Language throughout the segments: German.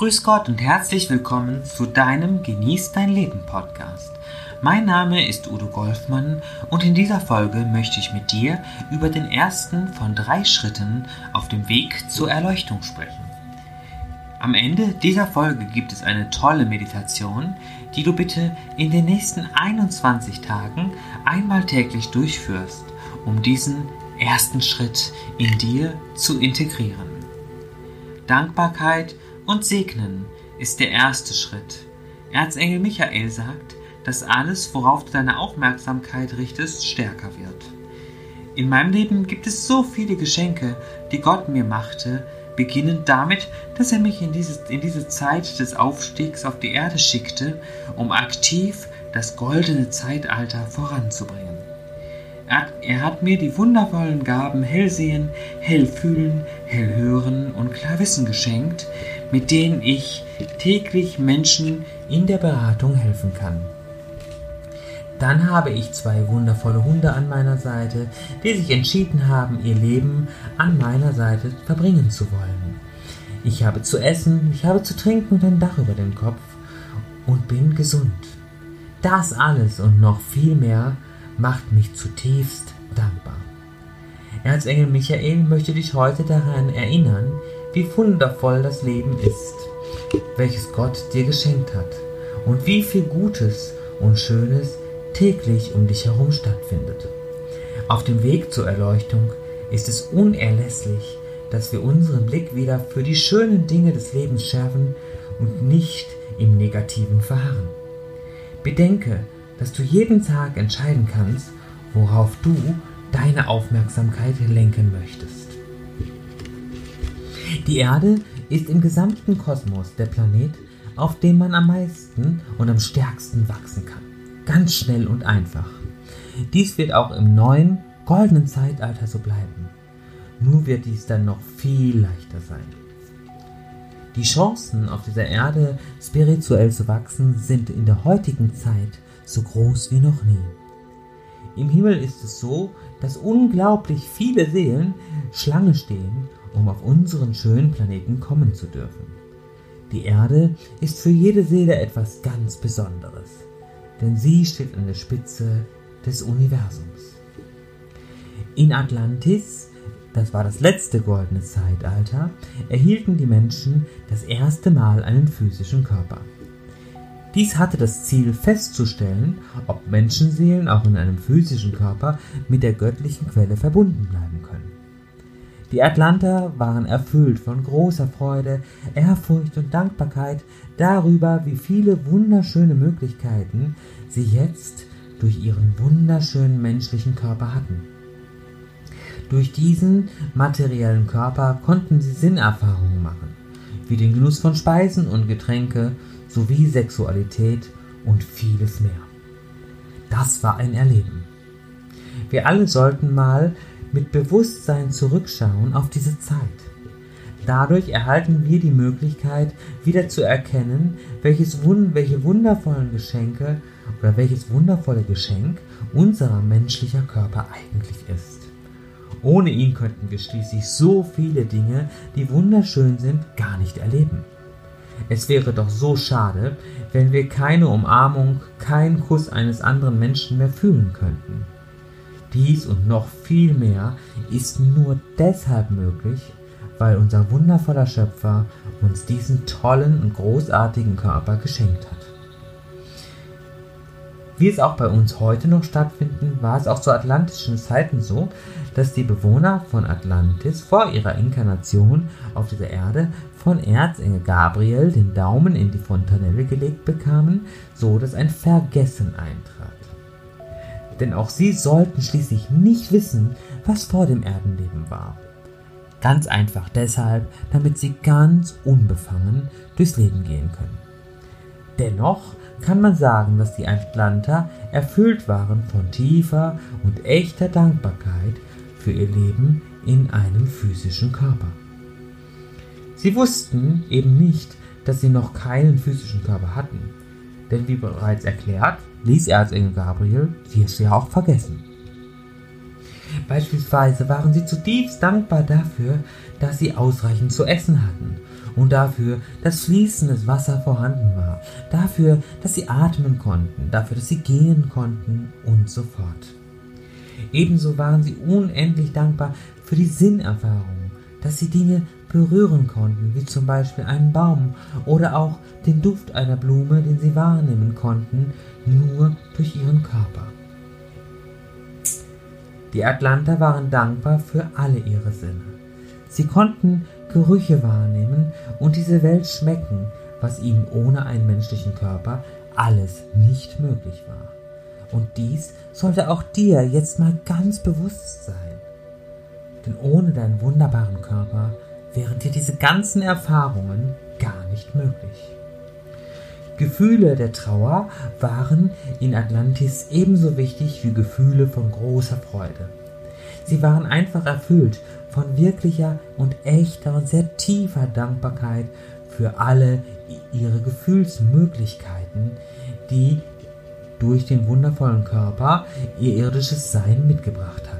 Grüß Gott und herzlich willkommen zu deinem Genieß dein Leben Podcast. Mein Name ist Udo Golfmann und in dieser Folge möchte ich mit dir über den ersten von drei Schritten auf dem Weg zur Erleuchtung sprechen. Am Ende dieser Folge gibt es eine tolle Meditation, die du bitte in den nächsten 21 Tagen einmal täglich durchführst, um diesen ersten Schritt in dir zu integrieren. Dankbarkeit und Segnen ist der erste Schritt. Erzengel Michael sagt, dass alles, worauf du deine Aufmerksamkeit richtest, stärker wird. In meinem Leben gibt es so viele Geschenke, die Gott mir machte, beginnend damit, dass er mich in, dieses, in diese Zeit des Aufstiegs auf die Erde schickte, um aktiv das goldene Zeitalter voranzubringen. Er, er hat mir die wundervollen Gaben Hellsehen, Hellfühlen, Hellhören und Klarwissen geschenkt, mit denen ich täglich Menschen in der Beratung helfen kann. Dann habe ich zwei wundervolle Hunde an meiner Seite, die sich entschieden haben, ihr Leben an meiner Seite verbringen zu wollen. Ich habe zu essen, ich habe zu trinken und ein Dach über dem Kopf und bin gesund. Das alles und noch viel mehr macht mich zutiefst dankbar. Erzengel Michael möchte dich heute daran erinnern, wie wundervoll das Leben ist, welches Gott dir geschenkt hat und wie viel Gutes und Schönes täglich um dich herum stattfindet. Auf dem Weg zur Erleuchtung ist es unerlässlich, dass wir unseren Blick wieder für die schönen Dinge des Lebens schärfen und nicht im Negativen verharren. Bedenke, dass du jeden Tag entscheiden kannst, worauf du deine Aufmerksamkeit lenken möchtest. Die Erde ist im gesamten Kosmos der Planet, auf dem man am meisten und am stärksten wachsen kann. Ganz schnell und einfach. Dies wird auch im neuen, goldenen Zeitalter so bleiben. Nur wird dies dann noch viel leichter sein. Die Chancen, auf dieser Erde spirituell zu wachsen, sind in der heutigen Zeit so groß wie noch nie. Im Himmel ist es so, dass unglaublich viele Seelen Schlange stehen, um auf unseren schönen Planeten kommen zu dürfen. Die Erde ist für jede Seele etwas ganz Besonderes, denn sie steht an der Spitze des Universums. In Atlantis, das war das letzte goldene Zeitalter, erhielten die Menschen das erste Mal einen physischen Körper. Dies hatte das Ziel festzustellen, ob Menschenseelen auch in einem physischen Körper mit der göttlichen Quelle verbunden bleiben können. Die Atlanter waren erfüllt von großer Freude, Ehrfurcht und Dankbarkeit darüber, wie viele wunderschöne Möglichkeiten sie jetzt durch ihren wunderschönen menschlichen Körper hatten. Durch diesen materiellen Körper konnten sie Sinnerfahrungen machen, wie den Genuss von Speisen und Getränke sowie Sexualität und vieles mehr. Das war ein Erleben. Wir alle sollten mal mit Bewusstsein zurückschauen auf diese Zeit. Dadurch erhalten wir die Möglichkeit, wieder zu erkennen, welches, welche wundervollen Geschenke oder welches wundervolle Geschenk unserer menschlicher Körper eigentlich ist. Ohne ihn könnten wir schließlich so viele Dinge, die wunderschön sind, gar nicht erleben. Es wäre doch so schade, wenn wir keine Umarmung, keinen Kuss eines anderen Menschen mehr fühlen könnten. Dies und noch viel mehr ist nur deshalb möglich, weil unser wundervoller Schöpfer uns diesen tollen und großartigen Körper geschenkt hat. Wie es auch bei uns heute noch stattfinden, war es auch zu atlantischen Zeiten so, dass die Bewohner von Atlantis vor ihrer Inkarnation auf dieser Erde von Erzengel Gabriel den Daumen in die Fontanelle gelegt bekamen, so dass ein Vergessen eintrat. Denn auch sie sollten schließlich nicht wissen, was vor dem Erdenleben war. Ganz einfach deshalb, damit sie ganz unbefangen durchs Leben gehen können. Dennoch kann man sagen, dass die Atlanter erfüllt waren von tiefer und echter Dankbarkeit für ihr Leben in einem physischen Körper. Sie wussten eben nicht, dass sie noch keinen physischen Körper hatten, denn wie bereits erklärt, ließ Erzengel Gabriel es ja auch vergessen. Beispielsweise waren sie zutiefst dankbar dafür, dass sie ausreichend zu essen hatten und dafür, dass fließendes Wasser vorhanden war, dafür, dass sie atmen konnten, dafür, dass sie gehen konnten und so fort. Ebenso waren sie unendlich dankbar für die Sinnerfahrung, dass sie Dinge berühren konnten, wie zum Beispiel einen Baum oder auch den Duft einer Blume, den sie wahrnehmen konnten, nur durch ihren Körper. Die Atlanter waren dankbar für alle ihre Sinne. Sie konnten Gerüche wahrnehmen und diese Welt schmecken, was ihnen ohne einen menschlichen Körper alles nicht möglich war. Und dies sollte auch dir jetzt mal ganz bewusst sein. Denn ohne deinen wunderbaren Körper wären dir diese ganzen Erfahrungen gar nicht möglich. Gefühle der Trauer waren in Atlantis ebenso wichtig wie Gefühle von großer Freude. Sie waren einfach erfüllt von wirklicher und echter und sehr tiefer Dankbarkeit für alle ihre Gefühlsmöglichkeiten, die durch den wundervollen Körper ihr irdisches Sein mitgebracht hat.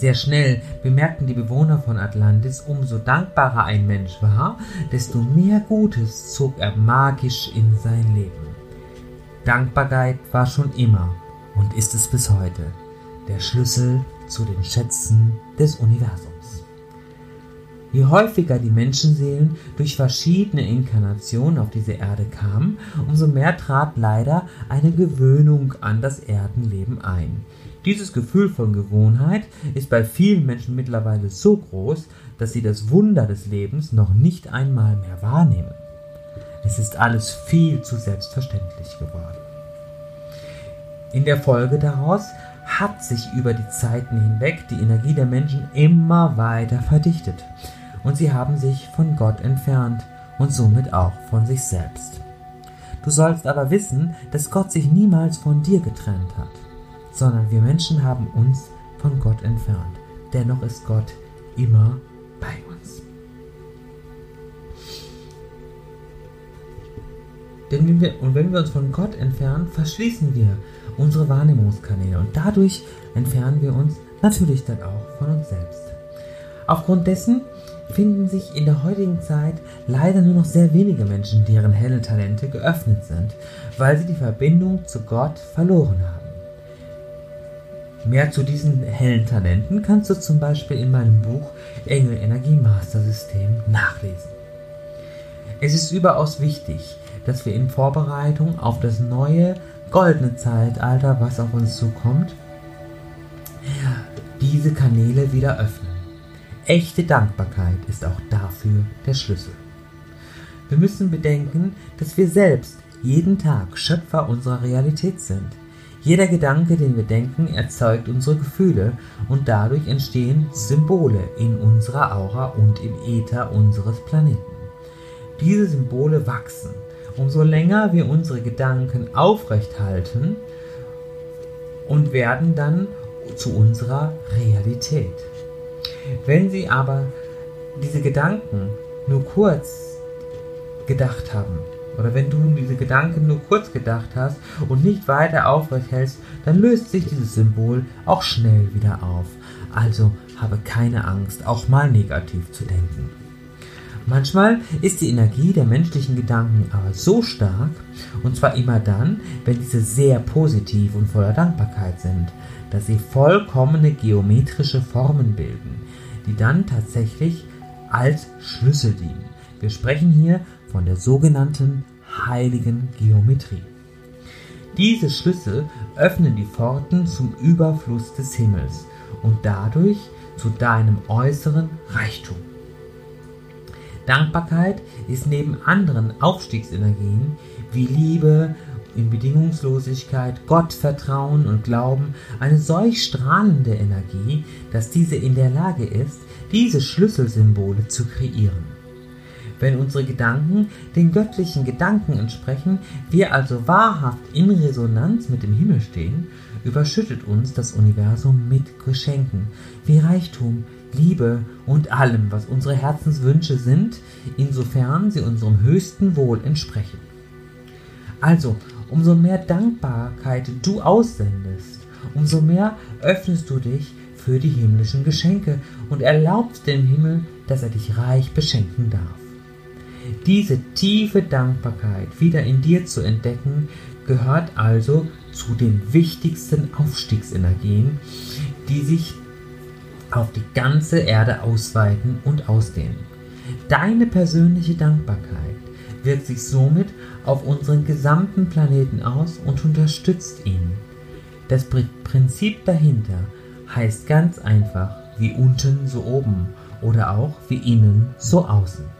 Sehr schnell bemerkten die Bewohner von Atlantis, umso dankbarer ein Mensch war, desto mehr Gutes zog er magisch in sein Leben. Dankbarkeit war schon immer und ist es bis heute der Schlüssel zu den Schätzen des Universums. Je häufiger die Menschenseelen durch verschiedene Inkarnationen auf diese Erde kamen, umso mehr trat leider eine Gewöhnung an das Erdenleben ein. Dieses Gefühl von Gewohnheit ist bei vielen Menschen mittlerweile so groß, dass sie das Wunder des Lebens noch nicht einmal mehr wahrnehmen. Es ist alles viel zu selbstverständlich geworden. In der Folge daraus hat sich über die Zeiten hinweg die Energie der Menschen immer weiter verdichtet und sie haben sich von Gott entfernt und somit auch von sich selbst. Du sollst aber wissen, dass Gott sich niemals von dir getrennt hat sondern wir Menschen haben uns von Gott entfernt. Dennoch ist Gott immer bei uns. Denn wenn wir, und wenn wir uns von Gott entfernen, verschließen wir unsere Wahrnehmungskanäle und dadurch entfernen wir uns natürlich dann auch von uns selbst. Aufgrund dessen finden sich in der heutigen Zeit leider nur noch sehr wenige Menschen, deren helle Talente geöffnet sind, weil sie die Verbindung zu Gott verloren haben. Mehr zu diesen hellen Talenten kannst du zum Beispiel in meinem Buch Engel Energie Master System nachlesen. Es ist überaus wichtig, dass wir in Vorbereitung auf das neue goldene Zeitalter, was auf uns zukommt, diese Kanäle wieder öffnen. Echte Dankbarkeit ist auch dafür der Schlüssel. Wir müssen bedenken, dass wir selbst jeden Tag Schöpfer unserer Realität sind. Jeder Gedanke, den wir denken, erzeugt unsere Gefühle und dadurch entstehen Symbole in unserer Aura und im Äther unseres Planeten. Diese Symbole wachsen. Umso länger wir unsere Gedanken aufrecht halten und werden dann zu unserer Realität. Wenn Sie aber diese Gedanken nur kurz gedacht haben, oder wenn du diese Gedanken nur kurz gedacht hast und nicht weiter aufrecht hältst, dann löst sich dieses Symbol auch schnell wieder auf. Also habe keine Angst, auch mal negativ zu denken. Manchmal ist die Energie der menschlichen Gedanken aber so stark, und zwar immer dann, wenn diese sehr positiv und voller Dankbarkeit sind, dass sie vollkommene geometrische Formen bilden, die dann tatsächlich als Schlüssel dienen. Wir sprechen hier von der sogenannten heiligen Geometrie. Diese Schlüssel öffnen die Pforten zum Überfluss des Himmels und dadurch zu deinem äußeren Reichtum. Dankbarkeit ist neben anderen Aufstiegsenergien wie Liebe, in Bedingungslosigkeit, Gottvertrauen und Glauben eine solch strahlende Energie, dass diese in der Lage ist, diese Schlüsselsymbole zu kreieren. Wenn unsere Gedanken den göttlichen Gedanken entsprechen, wir also wahrhaft in Resonanz mit dem Himmel stehen, überschüttet uns das Universum mit Geschenken, wie Reichtum, Liebe und allem, was unsere Herzenswünsche sind, insofern sie unserem höchsten Wohl entsprechen. Also, umso mehr Dankbarkeit du aussendest, umso mehr öffnest du dich für die himmlischen Geschenke und erlaubst dem Himmel, dass er dich reich beschenken darf. Diese tiefe Dankbarkeit wieder in dir zu entdecken, gehört also zu den wichtigsten Aufstiegsenergien, die sich auf die ganze Erde ausweiten und ausdehnen. Deine persönliche Dankbarkeit wirkt sich somit auf unseren gesamten Planeten aus und unterstützt ihn. Das Prinzip dahinter heißt ganz einfach wie unten so oben oder auch wie innen so außen.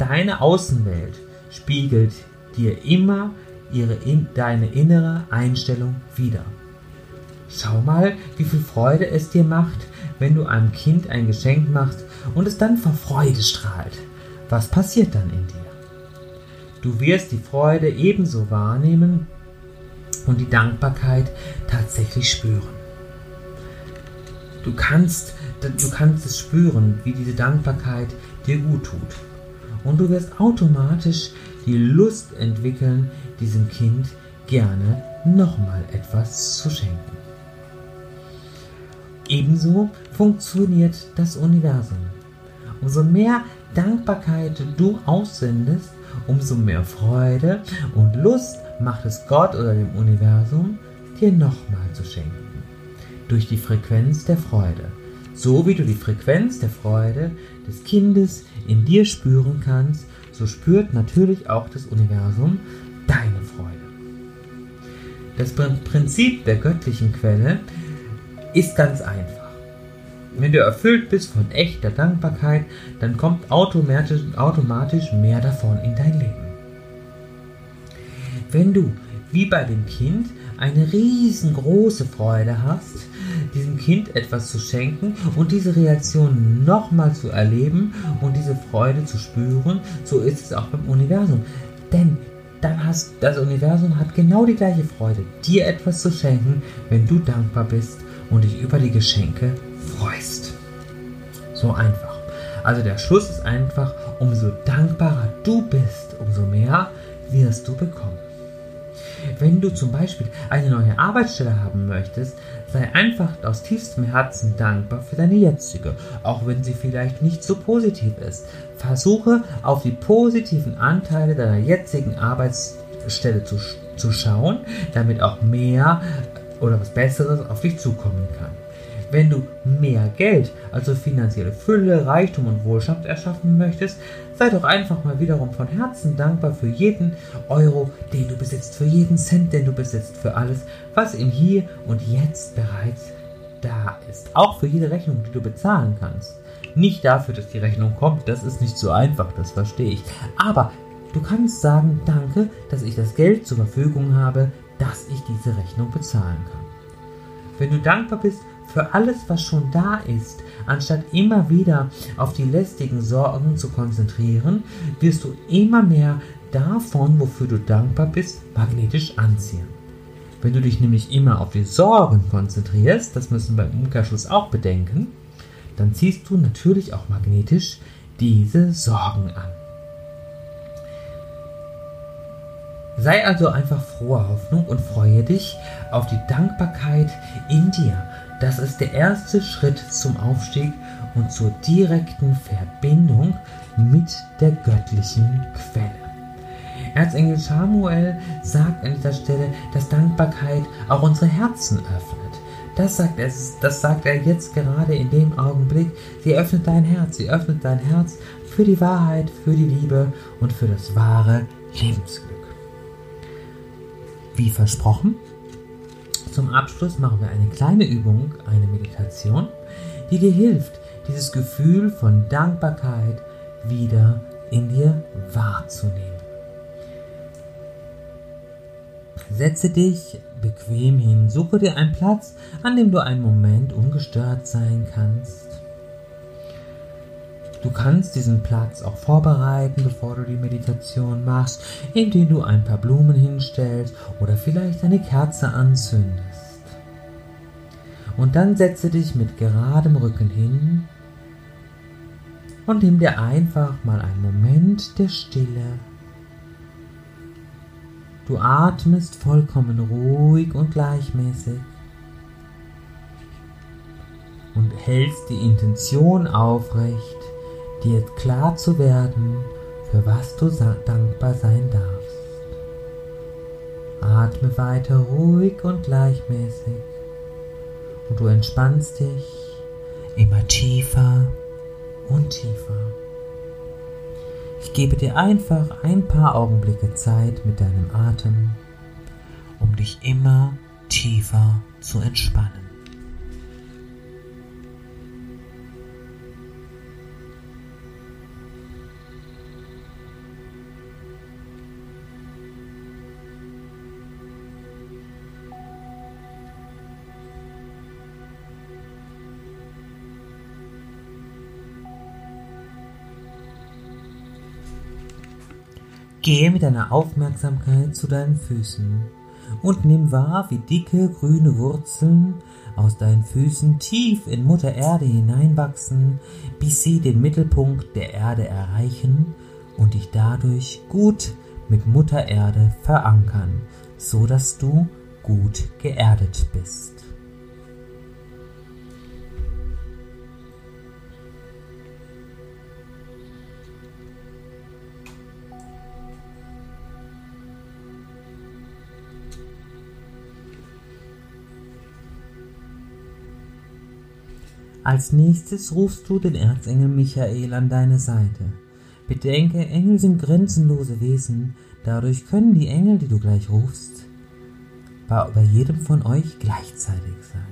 Deine Außenwelt spiegelt dir immer ihre, deine innere Einstellung wider. Schau mal, wie viel Freude es dir macht, wenn du einem Kind ein Geschenk machst und es dann vor Freude strahlt. Was passiert dann in dir? Du wirst die Freude ebenso wahrnehmen und die Dankbarkeit tatsächlich spüren. Du kannst, du kannst es spüren, wie diese Dankbarkeit dir gut tut. Und du wirst automatisch die Lust entwickeln, diesem Kind gerne nochmal etwas zu schenken. Ebenso funktioniert das Universum. Umso mehr Dankbarkeit du aussendest, umso mehr Freude und Lust macht es Gott oder dem Universum, dir nochmal zu schenken. Durch die Frequenz der Freude. So wie du die Frequenz der Freude des Kindes in dir spüren kannst, so spürt natürlich auch das Universum deine Freude. Das Prinzip der göttlichen Quelle ist ganz einfach. Wenn du erfüllt bist von echter Dankbarkeit, dann kommt automatisch, automatisch mehr davon in dein Leben. Wenn du, wie bei dem Kind, eine riesengroße Freude hast, diesem Kind etwas zu schenken und diese Reaktion nochmal zu erleben und diese Freude zu spüren, so ist es auch beim Universum. Denn dann hast das Universum hat genau die gleiche Freude, dir etwas zu schenken, wenn du dankbar bist und dich über die Geschenke freust. So einfach. Also der Schluss ist einfach, umso dankbarer du bist, umso mehr wirst du bekommen. Wenn du zum Beispiel eine neue Arbeitsstelle haben möchtest, sei einfach aus tiefstem Herzen dankbar für deine jetzige, auch wenn sie vielleicht nicht so positiv ist. Versuche auf die positiven Anteile deiner jetzigen Arbeitsstelle zu, zu schauen, damit auch mehr oder was Besseres auf dich zukommen kann. Wenn du mehr Geld, also finanzielle Fülle, Reichtum und Wohlstand erschaffen möchtest, sei doch einfach mal wiederum von Herzen dankbar für jeden Euro, den du besitzt, für jeden Cent, den du besitzt, für alles, was im Hier und Jetzt bereits da ist. Auch für jede Rechnung, die du bezahlen kannst. Nicht dafür, dass die Rechnung kommt, das ist nicht so einfach, das verstehe ich. Aber du kannst sagen, danke, dass ich das Geld zur Verfügung habe, dass ich diese Rechnung bezahlen kann. Wenn du dankbar bist für alles, was schon da ist, anstatt immer wieder auf die lästigen Sorgen zu konzentrieren, wirst du immer mehr davon, wofür du dankbar bist, magnetisch anziehen. Wenn du dich nämlich immer auf die Sorgen konzentrierst, das müssen wir im Umkehrschluss auch bedenken, dann ziehst du natürlich auch magnetisch diese Sorgen an. Sei also einfach froher Hoffnung und freue dich auf die Dankbarkeit in dir. Das ist der erste Schritt zum Aufstieg und zur direkten Verbindung mit der göttlichen Quelle. Erzengel Samuel sagt an dieser Stelle, dass Dankbarkeit auch unsere Herzen öffnet. Das sagt, er, das sagt er jetzt gerade in dem Augenblick. Sie öffnet dein Herz, sie öffnet dein Herz für die Wahrheit, für die Liebe und für das wahre Lebensglück. Wie versprochen, zum Abschluss machen wir eine kleine Übung, eine Meditation, die dir hilft, dieses Gefühl von Dankbarkeit wieder in dir wahrzunehmen. Setze dich bequem hin, suche dir einen Platz, an dem du einen Moment ungestört sein kannst. Du kannst diesen Platz auch vorbereiten, bevor du die Meditation machst, indem du ein paar Blumen hinstellst oder vielleicht eine Kerze anzündest. Und dann setze dich mit geradem Rücken hin und nimm dir einfach mal einen Moment der Stille. Du atmest vollkommen ruhig und gleichmäßig. und hältst die Intention aufrecht, dir klar zu werden, für was du dankbar sein darfst. Atme weiter ruhig und gleichmäßig und du entspannst dich immer tiefer und tiefer. Ich gebe dir einfach ein paar Augenblicke Zeit mit deinem Atem, um dich immer tiefer zu entspannen. Gehe mit deiner Aufmerksamkeit zu deinen Füßen und nimm wahr, wie dicke grüne Wurzeln aus deinen Füßen tief in Mutter Erde hineinwachsen, bis sie den Mittelpunkt der Erde erreichen und dich dadurch gut mit Mutter Erde verankern, so dass du gut geerdet bist. Als nächstes rufst du den Erzengel Michael an deine Seite. Bedenke, Engel sind grenzenlose Wesen, dadurch können die Engel, die du gleich rufst, bei jedem von euch gleichzeitig sein.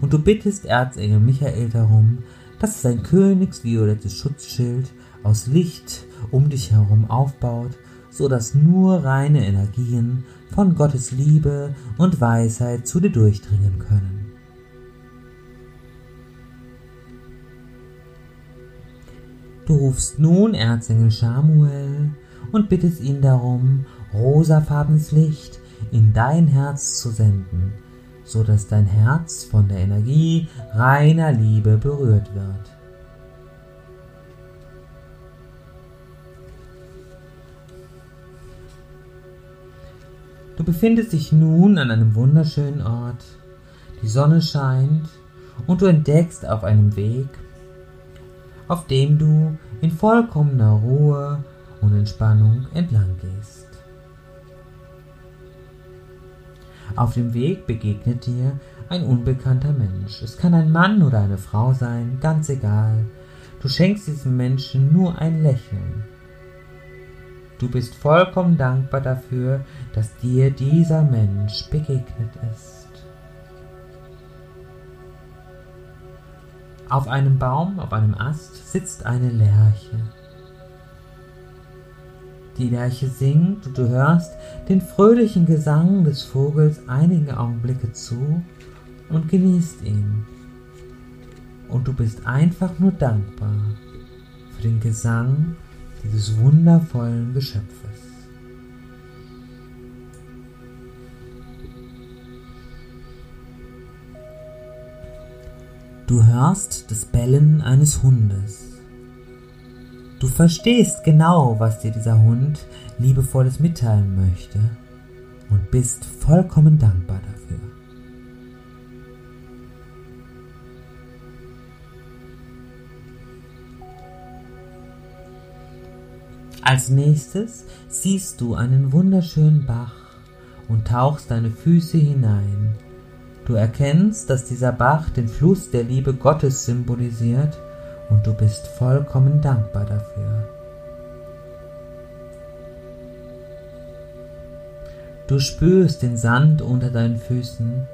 Und du bittest Erzengel Michael darum, dass sein königsviolettes Schutzschild aus Licht um dich herum aufbaut, so dass nur reine Energien von Gottes Liebe und Weisheit zu dir durchdringen können. Du rufst nun Erzengel Samuel und bittest ihn darum, rosafarbenes Licht in dein Herz zu senden, so dass dein Herz von der Energie reiner Liebe berührt wird. Du befindest dich nun an einem wunderschönen Ort. Die Sonne scheint und du entdeckst auf einem Weg auf dem du in vollkommener Ruhe und Entspannung entlang gehst. Auf dem Weg begegnet dir ein unbekannter Mensch. Es kann ein Mann oder eine Frau sein, ganz egal. Du schenkst diesem Menschen nur ein Lächeln. Du bist vollkommen dankbar dafür, dass dir dieser Mensch begegnet ist. Auf einem Baum, auf einem Ast sitzt eine Lerche. Die Lerche singt und du hörst den fröhlichen Gesang des Vogels einige Augenblicke zu und genießt ihn. Und du bist einfach nur dankbar für den Gesang dieses wundervollen Geschöpfes. Du hörst das Bellen eines Hundes. Du verstehst genau, was dir dieser Hund liebevolles mitteilen möchte und bist vollkommen dankbar dafür. Als nächstes siehst du einen wunderschönen Bach und tauchst deine Füße hinein Du erkennst, dass dieser Bach den Fluss der Liebe Gottes symbolisiert und du bist vollkommen dankbar dafür. Du spürst den Sand unter deinen Füßen,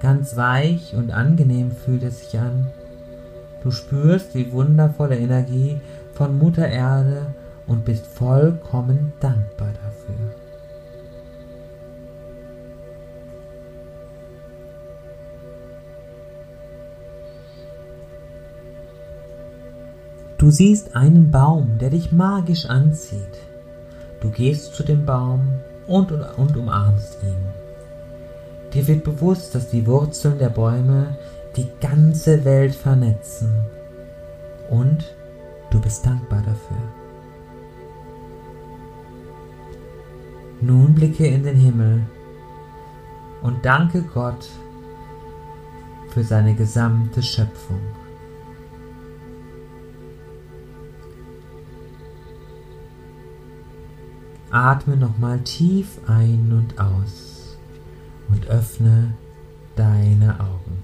ganz weich und angenehm fühlt es sich an. Du spürst die wundervolle Energie von Mutter Erde und bist vollkommen dankbar dafür. Du siehst einen Baum, der dich magisch anzieht. Du gehst zu dem Baum und, und, und umarmst ihn. Dir wird bewusst, dass die Wurzeln der Bäume die ganze Welt vernetzen. Und du bist dankbar dafür. Nun blicke in den Himmel und danke Gott für seine gesamte Schöpfung. Atme nochmal tief ein und aus und öffne deine Augen.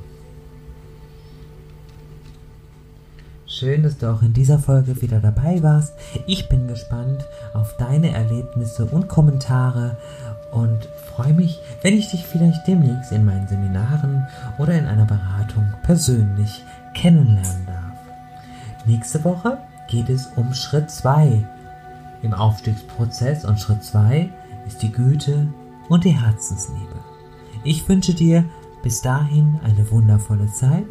Schön, dass du auch in dieser Folge wieder dabei warst. Ich bin gespannt auf deine Erlebnisse und Kommentare und freue mich, wenn ich dich vielleicht demnächst in meinen Seminaren oder in einer Beratung persönlich kennenlernen darf. Nächste Woche geht es um Schritt 2 im Aufstiegsprozess und Schritt 2 ist die Güte und die Herzensliebe. Ich wünsche dir bis dahin eine wundervolle Zeit,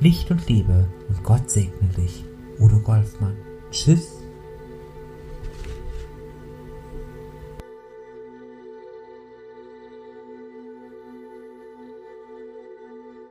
Licht und Liebe und Gott segne dich. Udo Golfmann. Tschüss.